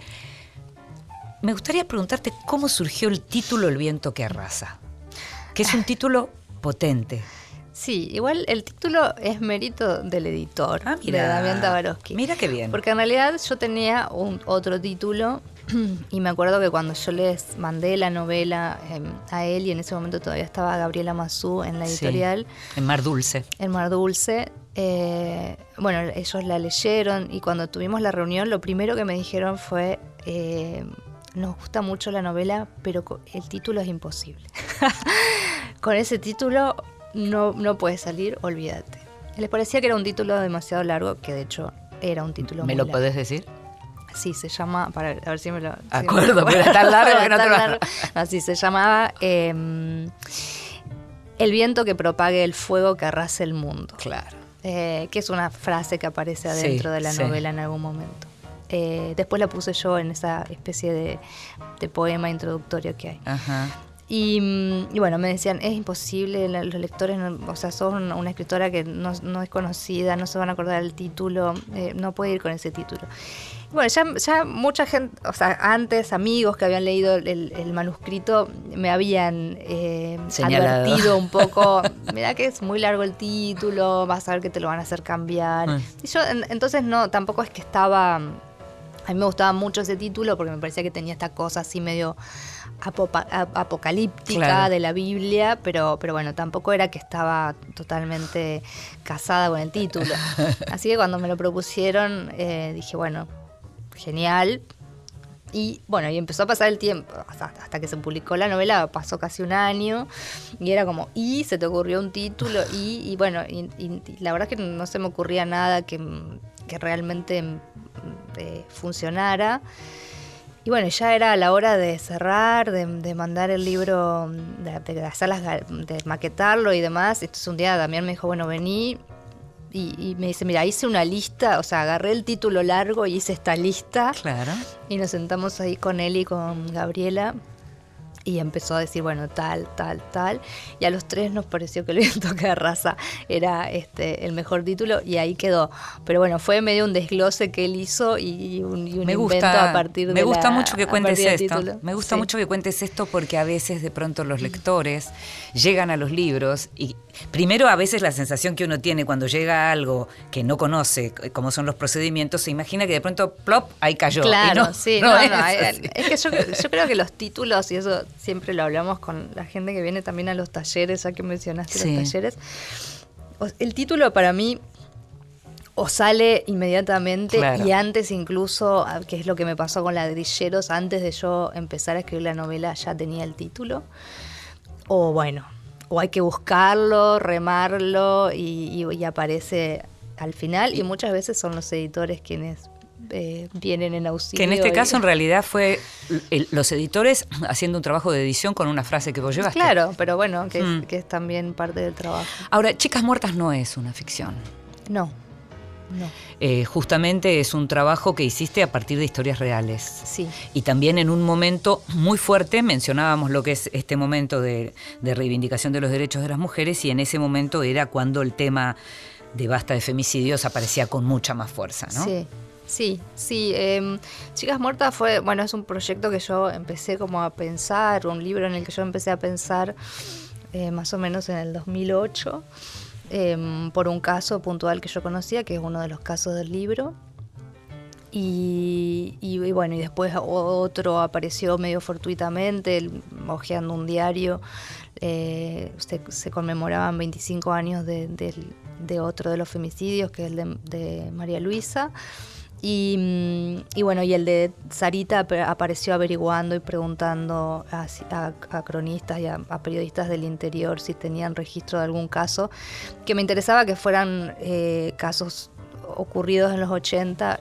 Me gustaría preguntarte cómo surgió el título El viento que arrasa, que es un título potente. Sí, igual el título es mérito del editor, Ah, de. Damián Tabarovsky. Mira qué bien. Porque en realidad yo tenía un otro título y me acuerdo que cuando yo les mandé la novela eh, a él y en ese momento todavía estaba Gabriela Mazú en la Sí, editorial, en Mar Dulce. El Mar Dulce. eh, bueno, ellos la leyeron y cuando tuvimos la reunión lo primero que me dijeron fue, eh, nos gusta mucho la novela, pero el título es imposible. Con ese título no, no puede salir, olvídate. Les parecía que era un título demasiado largo, que de hecho era un título ¿Me muy lo largo. podés decir? Sí, se llama, para a ver si me lo... Acuerdo, pero tan largo que no te lo- largo. No, sí, se llamaba eh, El viento que propague el fuego que arrase el mundo. Claro. Eh, que es una frase que aparece adentro Sí, de la sí. novela en algún momento. Eh, después la puse yo en esa especie de, de poema introductorio que hay. Ajá. Y, mm, y bueno, me decían, es imposible, los lectores, no- o sea, sos una, escritora que no, no es conocida, no se van a acordar del título, eh, no puede ir con ese título. Y bueno, ya, ya mucha gente, o sea, antes amigos que habían leído el, el manuscrito me habían eh, Señalado. advertido un poco, mira que es muy largo el título, vas a ver que te lo van a hacer cambiar. Ah. Y yo en- entonces no, tampoco es que estaba... A mí me gustaba mucho ese título porque me parecía que tenía esta cosa así medio apocalíptica Claro. de la Biblia, pero, pero bueno, tampoco era que estaba totalmente casada con el título. Así que cuando me lo propusieron, eh, dije, bueno, genial. Y bueno, y empezó a pasar el tiempo, hasta, hasta que se publicó la novela, pasó casi un año, y era como, y se te ocurrió un título, y, y bueno, y, y- y la verdad es que no se me ocurría nada que, que realmente mm, eh, funcionara. Y bueno, ya era la hora de cerrar, de, de mandar el libro, de, de hacer las de maquetarlo y demás. Entonces un día Damián me dijo, bueno, vení. Y, y me dice, mira, hice una lista, o sea, agarré el título largo y hice esta lista. Claro. Y nos sentamos ahí con él y con Gabriela. Y empezó a decir, bueno, tal, tal, tal. Y a los tres nos pareció que el viento que arrasa era este, el mejor título y ahí quedó. Pero bueno, fue medio un desglose que él hizo y un, y un Me invento gusta, a partir de me gusta la- mucho que cuentes esto. Me gusta Sí. mucho que cuentes esto porque a veces de pronto los lectores llegan a los libros y primero a veces la sensación que uno tiene cuando llega a algo que no conoce, c- cómo son los procedimientos, se imagina que de pronto plop ahí cayó. Claro, no, sí, no no, es no, hay- así. es que yo, yo creo que los títulos, y eso siempre lo hablamos con la gente que viene también a los talleres, ya que mencionaste Sí. los talleres, el título para mí o sale inmediatamente Claro. y antes incluso, ah, que es lo que me pasó con Ladrilleros, antes de yo empezar a escribir la novela ya tenía el título, o bueno, o hay que buscarlo, remarlo y, y- y aparece al final y muchas veces son los editores quienes eh, vienen en auxilio. Que en este caso en realidad fue el- los editores haciendo un trabajo de edición con una frase que vos llevaste. Claro, pero bueno, que, Mm. es, que es también parte del trabajo. Ahora, Chicas Muertas no es una ficción. No, no, Eh, justamente es un trabajo que hiciste a partir de historias reales. sí. Y también en un momento muy fuerte, mencionábamos lo que es este momento de, de reivindicación de los derechos de las mujeres, y en ese momento era cuando el tema de basta de femicidios aparecía con mucha más fuerza, ¿no? Sí, sí, sí. em, Chicas Muertas fue, bueno, es un proyecto que yo empecé como a pensar, un libro en el que yo empecé a pensar eh, más o menos en el 2008, em, por un caso puntual que yo conocía, que es uno de los casos del libro. Y, y- y bueno, y después otro apareció medio fortuitamente, hojeando un diario. eh, se, se conmemoraban 25 años de, del- de otro de los femicidios, que es el de, de María Luisa. Y, mm, y bueno, y el de Sarita ap- apareció averiguando y preguntando a, a- a cronistas y a, a periodistas del interior si tenían registro de algún caso, que me interesaba que fueran eh, casos ocurridos en los 80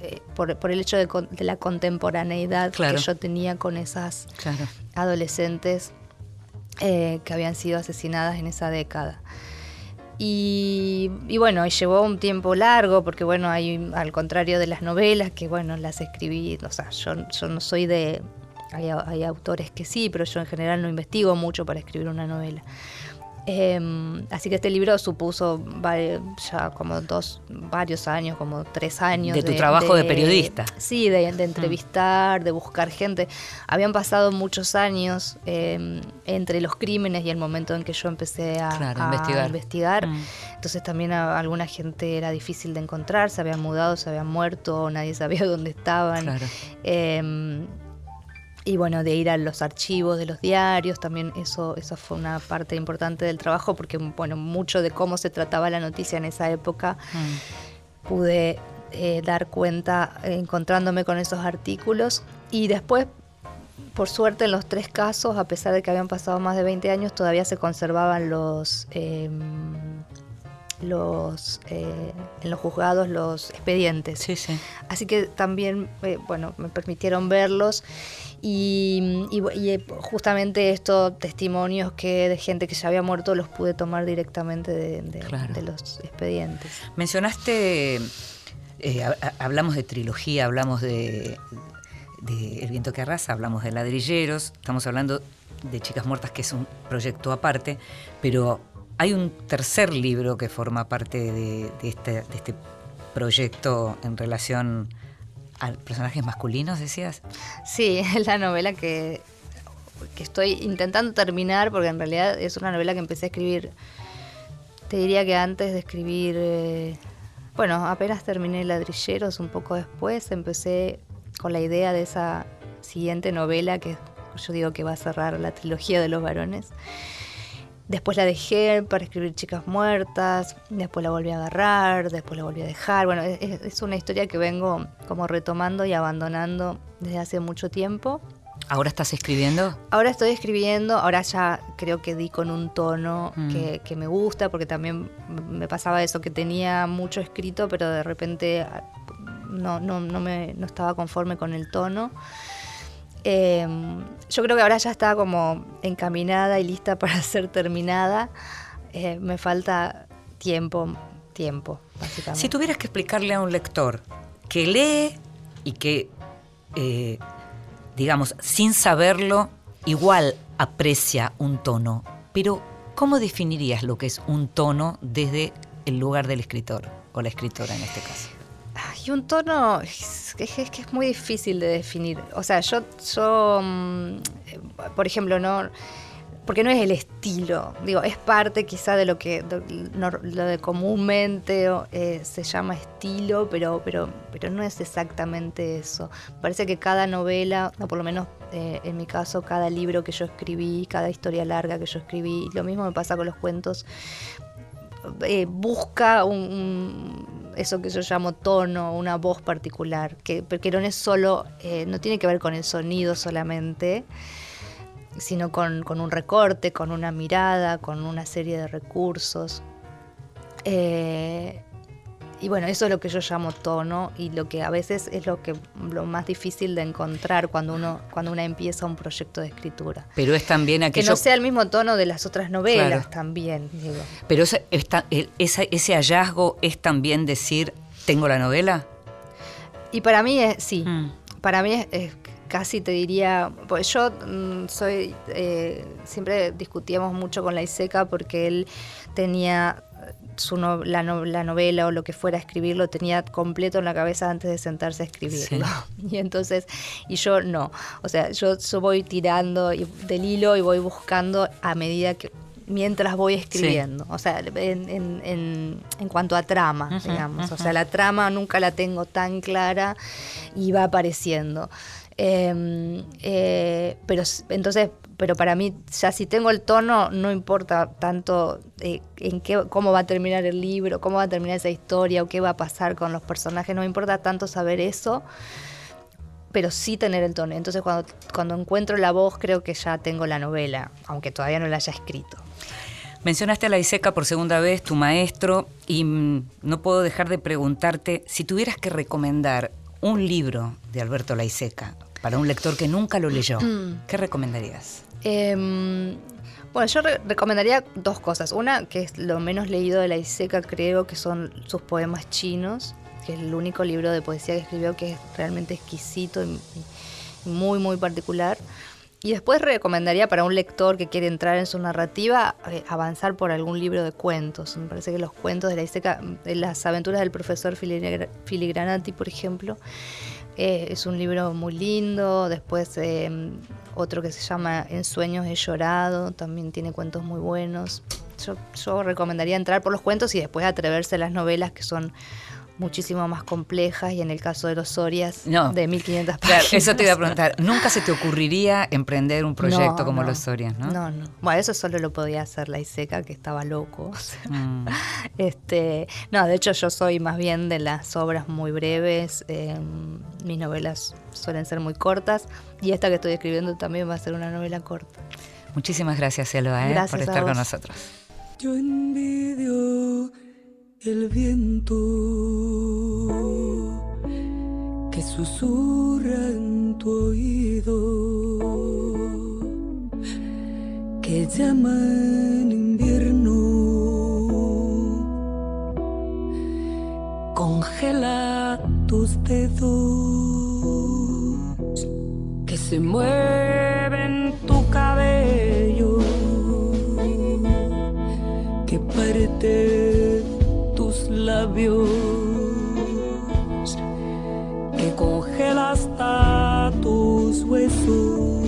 eh, por, por el hecho de, de la contemporaneidad Claro. que yo tenía con esas Claro. adolescentes eh, que habían sido asesinadas en esa década. Y, y bueno, llevó un tiempo largo, porque bueno, hay, al contrario de las novelas, que bueno, las escribí, o sea, yo, yo no soy de... Hay, hay autores que sí, pero yo en general no investigo mucho para escribir una novela. Em, así que este libro supuso ya como dos, varios años, como tres años. De tu trabajo de periodista. Sí, de, de entrevistar, de buscar gente. Habían pasado muchos años em, entre los crímenes y el momento en que yo empecé a, Claro, a investigar. investigar. Mm. Entonces también a alguna gente era difícil de encontrar, se habían mudado, se habían muerto, nadie sabía dónde estaban. Claro. Em, y bueno, de ir a los archivos de los diarios, también eso, eso fue una parte importante del trabajo, porque bueno, mucho de cómo se trataba la noticia en esa época Mm. pude eh, dar cuenta encontrándome con esos artículos. Y después, por suerte, en los tres casos, a pesar de que habían pasado más de 20 años, todavía se conservaban los... em, los eh, en los juzgados los expedientes Sí, sí. Así que también, eh, bueno, me permitieron verlos y, y- y, eh, justamente estos testimonios que de gente que ya había muerto los pude tomar directamente de, de- Claro. de los expedientes. Mencionaste, eh, ha- ha- hablamos de trilogía, hablamos de, de El viento que arrasa, hablamos de ladrilleros, estamos hablando de Chicas Muertas, que es un proyecto aparte, pero hay un tercer libro que forma parte este, de este proyecto en relación a personajes masculinos, decías. Sí, es la novela que, que estoy intentando terminar porque en realidad es una novela que empecé a escribir, te diría que antes de escribir, eh, bueno, apenas terminé Ladrilleros, un poco después empecé con la idea de esa siguiente novela que yo digo que va a cerrar la trilogía de los varones. Después la dejé para escribir Chicas Muertas, después la volví a agarrar, después la volví a dejar. Bueno, es, es una historia que vengo como retomando y abandonando desde hace mucho tiempo. ¿Ahora estás escribiendo? Ahora estoy escribiendo, ahora ya creo que di con un tono Mm. que, que me gusta, porque también me pasaba eso, que tenía mucho escrito, pero de repente ah, no, no, no, me, no estaba conforme con el tono. Eh, yo creo que ahora ya está como encaminada y lista para ser terminada. Eh, me falta tiempo, tiempo, básicamente. Si tuvieras que explicarle a un lector que lee y que, eh, digamos, sin saberlo, igual aprecia un tono, pero ¿cómo definirías lo que es un tono desde el lugar del escritor o la escritora en este caso? Y un tono que es, muy difícil de definir. O sea, yo, yo mm, eh, por ejemplo, no. Porque no es el estilo. Digo, es parte quizá de lo que lo de comúnmente eh, se llama estilo, pero, pero, pero no es exactamente eso. Parece que cada novela, o por lo menos eh, en mi caso, cada libro que yo escribí, cada historia larga que yo escribí, lo mismo me pasa con los cuentos, busca un- eso que yo llamo tono, una voz particular, que, no es solo, eh, no tiene que ver con el sonido solamente, sino con, con un recorte, con una mirada, con una serie de recursos. Eh, y bueno, eso es lo que yo llamo tono y lo que a veces es lo que lo más difícil de encontrar cuando uno cuando una empieza un proyecto de escritura. Pero es también aquello... Que no sea el mismo tono de las otras novelas también, digo. Pero ese, ese hallazgo es también decir, ¿tengo la novela? Y para mí es, sí, mm. para mí es, casi te diría, pues yo mm, soy, eh, siempre discutíamos mucho con la Iseca porque él tenía su la, novela o lo que fuera a escribirlo tenía completo en la cabeza antes de sentarse a escribirlo. Y entonces, y yo no. O sea, yo, voy tirando del hilo y voy buscando a medida que mientras voy escribiendo. O sea, en, cuanto a trama, digamos. O sea, la trama nunca la tengo tan clara y va apareciendo. Em, eh, pero entonces, pero para mí, ya si tengo el tono, no importa tanto eh, en qué, cómo va a terminar el libro, cómo va a terminar esa historia o qué va a pasar con los personajes, no me importa tanto saber eso, pero sí tener el tono. Entonces cuando, cuando encuentro la voz creo que ya tengo la novela, aunque todavía no la haya escrito. Mencionaste a la Iseca por segunda vez, tu maestro, y mm, no puedo dejar de preguntarte si tuvieras que recomendar un libro de Alberto Laiseca para un lector que nunca lo leyó, mm. ¿qué recomendarías? Em, bueno, yo recomendaría dos cosas. Una, que es lo menos leído de la Iseca, creo que son sus poemas chinos, que es el único libro de poesía que escribió que es realmente exquisito y, muy, muy particular. Y después recomendaría para un lector que quiere entrar en su narrativa eh, avanzar por algún libro de cuentos. Me parece que los cuentos de la Iseca, de las aventuras del profesor Filigranati, por ejemplo, eh, es un libro muy lindo. Después eh, otro que se llama En sueños he llorado, también tiene cuentos muy buenos. Yo, yo recomendaría entrar por los cuentos y después atreverse a las novelas que son muchísimo más complejas y en el caso de los Sorias de 1500 páginas. eso te iba a preguntar, ¿nunca se te ocurriría emprender un proyecto como los Sorias, no? No, no. Bueno, eso solo lo podía hacer la Iseca que estaba loco. Mm. este, no, de hecho yo soy más bien de las obras muy breves, em, mis novelas suelen ser muy cortas y esta que estoy escribiendo también va a ser una novela corta. Muchísimas gracias, Elba, ¿eh? por estar con nosotros. Yo envidio el viento que susurra en tu oído, que llama en invierno, congela tus dedos, que se mueven tu cabello, que parte labios que congela hasta tus huesos.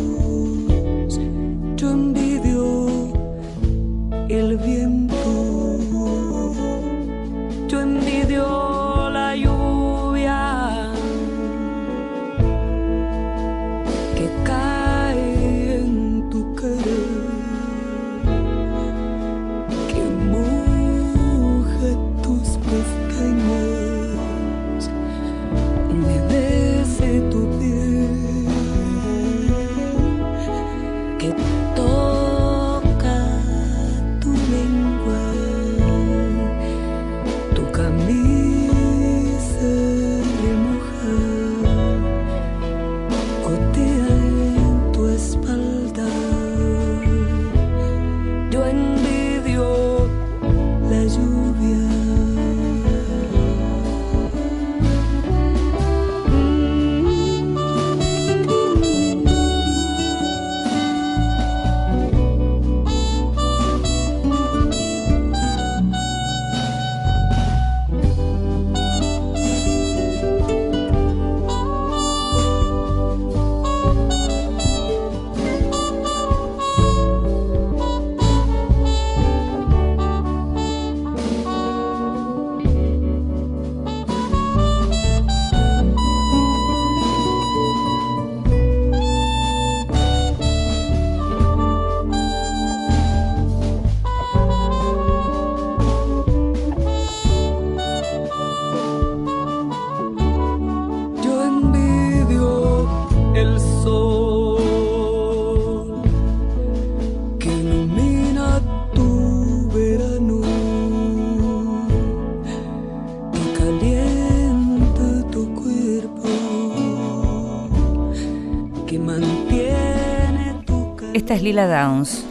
Lila Downs.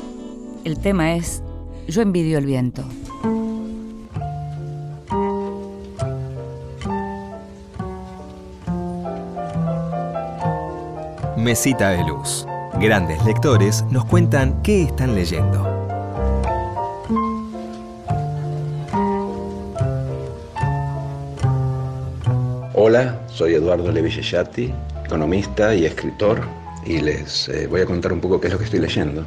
El tema es Yo envidio el viento. Mesita de luz. Grandes lectores nos cuentan qué están leyendo. Hola, soy Eduardo Levi economista y escritor, y les eh, voy a contar un poco qué es lo que estoy leyendo.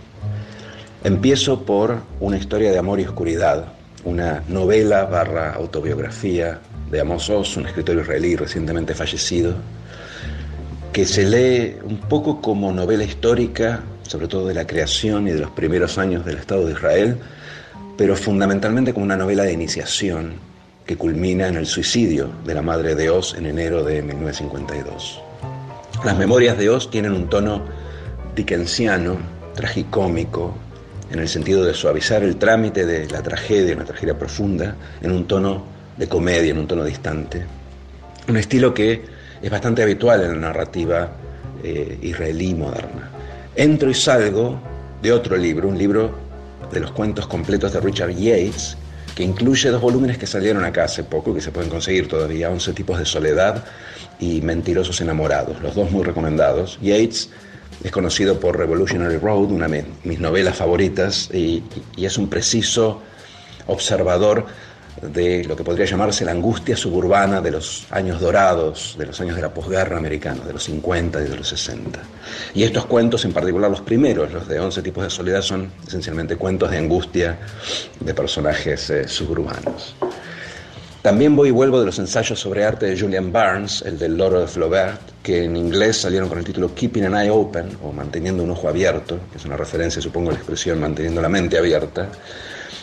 Empiezo por una historia de amor y oscuridad, una novela barra autobiografía de Amos Oz, un escritor israelí recientemente fallecido, que se lee un poco como novela histórica, sobre todo de la creación y de los primeros años del Estado de Israel, pero fundamentalmente como una novela de iniciación que culmina en el suicidio de la madre de Oz en enero de 1952. Las memorias de Oz tienen un tono dickensiano, tragicómico, en el sentido de suavizar el trámite de la tragedia, una tragedia profunda, en un tono de comedia, en un tono distante. Un estilo que es bastante habitual en la narrativa eh, israelí moderna. Entro y salgo de otro libro, un libro de los cuentos completos de Richard Yates, que incluye dos volúmenes que salieron acá hace poco y que se pueden conseguir todavía, 11 tipos de soledad y Mentirosos enamorados, los dos muy recomendados. Yates es conocido por Revolutionary Road, una de mis novelas favoritas, y es un preciso observador de lo que podría llamarse la angustia suburbana de los años dorados, de los años de la posguerra americana, de los 50 y de los 60. Y estos cuentos, en particular los primeros, los de 11 tipos de soledad, son esencialmente cuentos de angustia de personajes eh, suburbanos. También voy y vuelvo de los ensayos sobre arte de Julian Barnes, el del loro de Flaubert, que en inglés salieron con el título Keeping an Eye Open, o Manteniendo un Ojo Abierto, que es una referencia, supongo, a la expresión Manteniendo la Mente Abierta,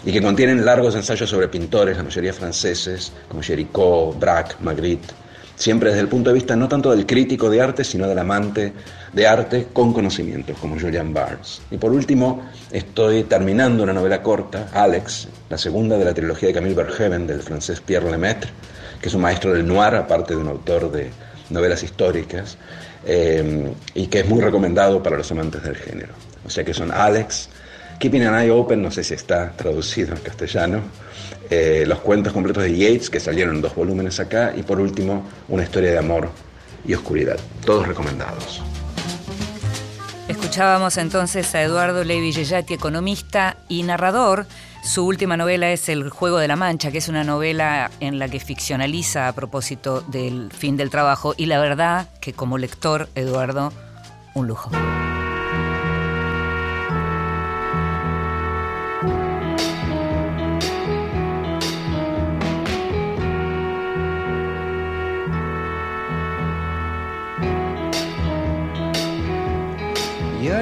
y que contienen largos ensayos sobre pintores, la mayoría franceses, como Géricault, Braque, Magritte, siempre desde el punto de vista no tanto del crítico de arte, sino del amante de arte con conocimientos, como Julian Barnes. Y por último, estoy terminando una novela corta, Alex, la segunda de la trilogía de Camille Verhoeven, del francés Pierre Lemaitre, que es un maestro del noir, aparte de un autor de novelas históricas, eh, y que es muy recomendado para los amantes del género. O sea que son Alex, Keeping an Eye Open, no sé si está traducido en castellano, eh, los cuentos completos de Yates, que salieron en dos volúmenes acá, y por último, una historia de amor y oscuridad. Todos recomendados. Escuchábamos entonces a Eduardo Levi Yeyati, economista y narrador. Su última novela es El Juego de la Mancha, que es una novela en la que ficcionaliza a propósito del fin del trabajo. Y la verdad que como lector, Eduardo, un lujo.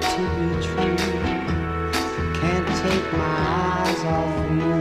to be true. Can't take my eyes off you.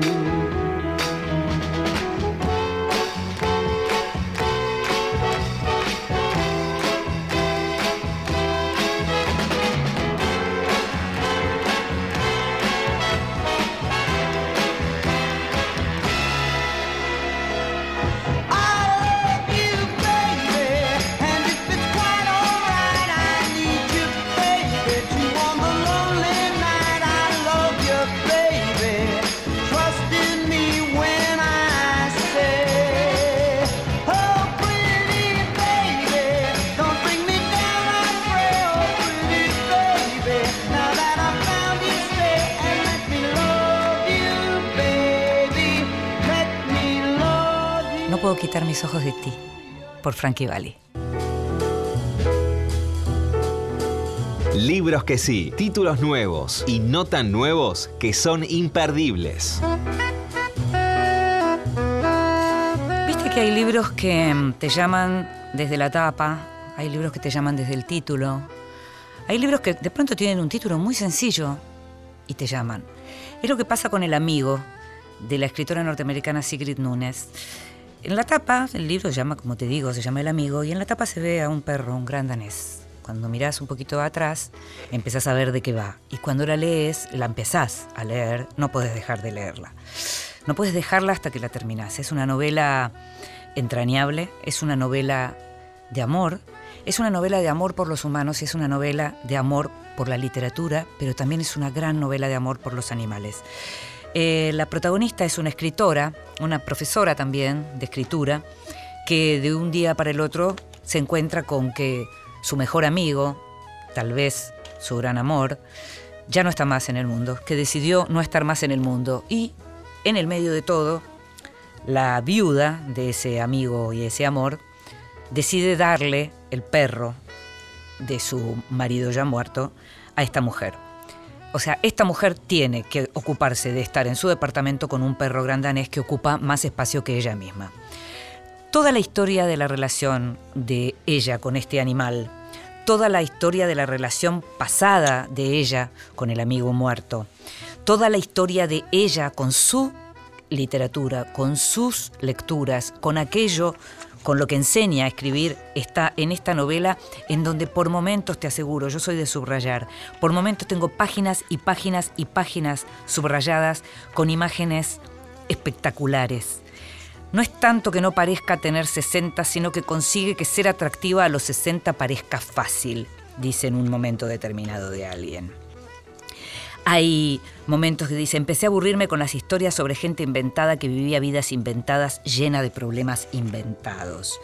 Quitar mis ojos de ti, por Frankie Valli. Libros que sí, títulos nuevos y no tan nuevos que son imperdibles. Viste que hay libros que mm, te llaman desde la tapa, hay libros que te llaman desde el título, hay libros que de pronto tienen un título muy sencillo y te llaman. Es lo que pasa con El amigo de la escritora norteamericana Sigrid Nunes. En la tapa, el libro se llama, como te digo, se llama El amigo, y en la tapa se ve a un perro, un gran danés. Cuando mirás un poquito atrás, empezás a ver de qué va. Y cuando la lees, la empezás a leer, no puedes dejar de leerla. No puedes dejarla hasta que la terminás. Es una novela entrañable, es una novela de amor, es una novela de amor por los humanos y es una novela de amor por la literatura, pero también es una gran novela de amor por los animales. Eh, la protagonista es una escritora, una profesora también de escritura, que de un día para el otro se encuentra con que su mejor amigo, tal vez su gran amor, ya no está más en el mundo, que decidió no estar más en el mundo y en el medio de todo, la viuda de ese amigo y ese amor decide darle el perro de su marido ya muerto a esta mujer. O sea, esta mujer tiene que ocuparse de estar en su departamento con un perro grandanés que ocupa más espacio que ella misma. Toda la historia de la relación de ella con este animal, toda la historia de la relación pasada de ella con el amigo muerto, toda la historia de ella con su literatura, con sus lecturas, con aquello con lo que enseña a escribir está en esta novela en donde por momentos te aseguro, yo soy de subrayar, por momentos tengo páginas y páginas y páginas subrayadas con imágenes espectaculares. No es tanto que no parezca tener 60, sino que consigue que ser atractiva a los 60 parezca fácil, dice en un momento determinado de alguien. Hay momentos que dice, empecé a aburrirme con las historias sobre gente inventada que vivía vidas inventadas llena de problemas inventados.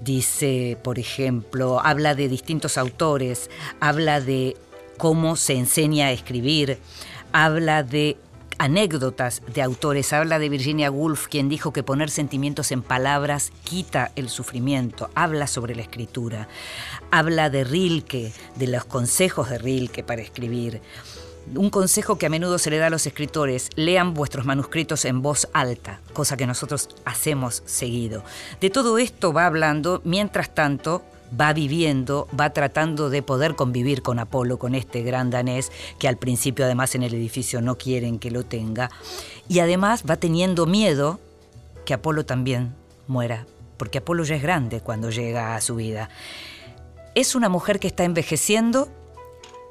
Dice, por ejemplo, habla de distintos autores, habla de cómo se enseña a escribir, habla de anécdotas de autores. Habla de Virginia Woolf, quien dijo que poner sentimientos en palabras quita el sufrimiento. Habla sobre la escritura. Habla de Rilke, de los consejos de Rilke para escribir. Un consejo que a menudo se le da a los escritores, lean vuestros manuscritos en voz alta, cosa que nosotros hacemos seguido. De todo esto va hablando, mientras tanto, va viviendo, va tratando de poder convivir con Apolo, con este gran danés, que al principio además en el edificio no quieren que lo tenga, y además va teniendo miedo que Apolo también muera, porque Apolo ya es grande cuando llega a su vida. Es una mujer que está envejeciendo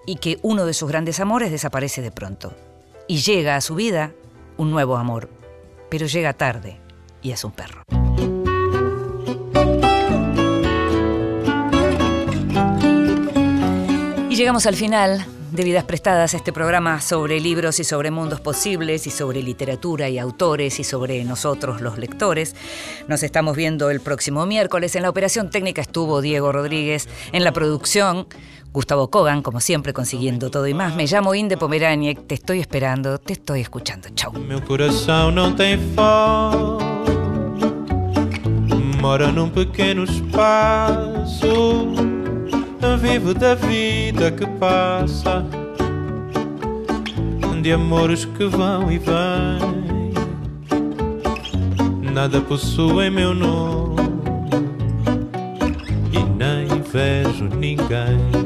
y que uno de sus grandes amores desaparece de pronto. Y llega a su vida un nuevo amor, pero llega tarde y es un perro. Y llegamos al final de Vidas Prestadas, este programa sobre libros y sobre mundos posibles y sobre literatura y autores y sobre nosotros los lectores. Nos estamos viendo el próximo miércoles. En la operación técnica estuvo Diego Rodríguez, en la producción Gustavo Kogan, como siempre, consiguiendo todo y más. Me llamo Inde Pomeraniec, te estoy esperando, te estoy escuchando. Chau. Meu coração não tem mora num pequeno espaço. Vivo da vida que passa, de amores que vão e vêm. Nada possui meu nome e nem vejo ninguém.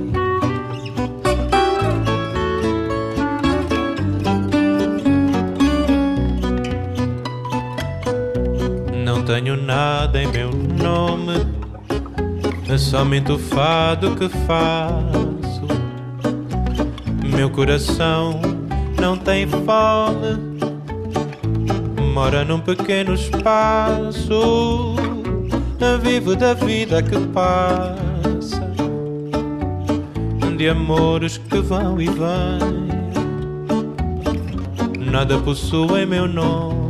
Tenho nada em meu nome, é somente o fado que faço. Meu coração não tem fome, mora num pequeno espaço. Vivo da vida que passa, de amores que vão e vêm. Nada possui meu nome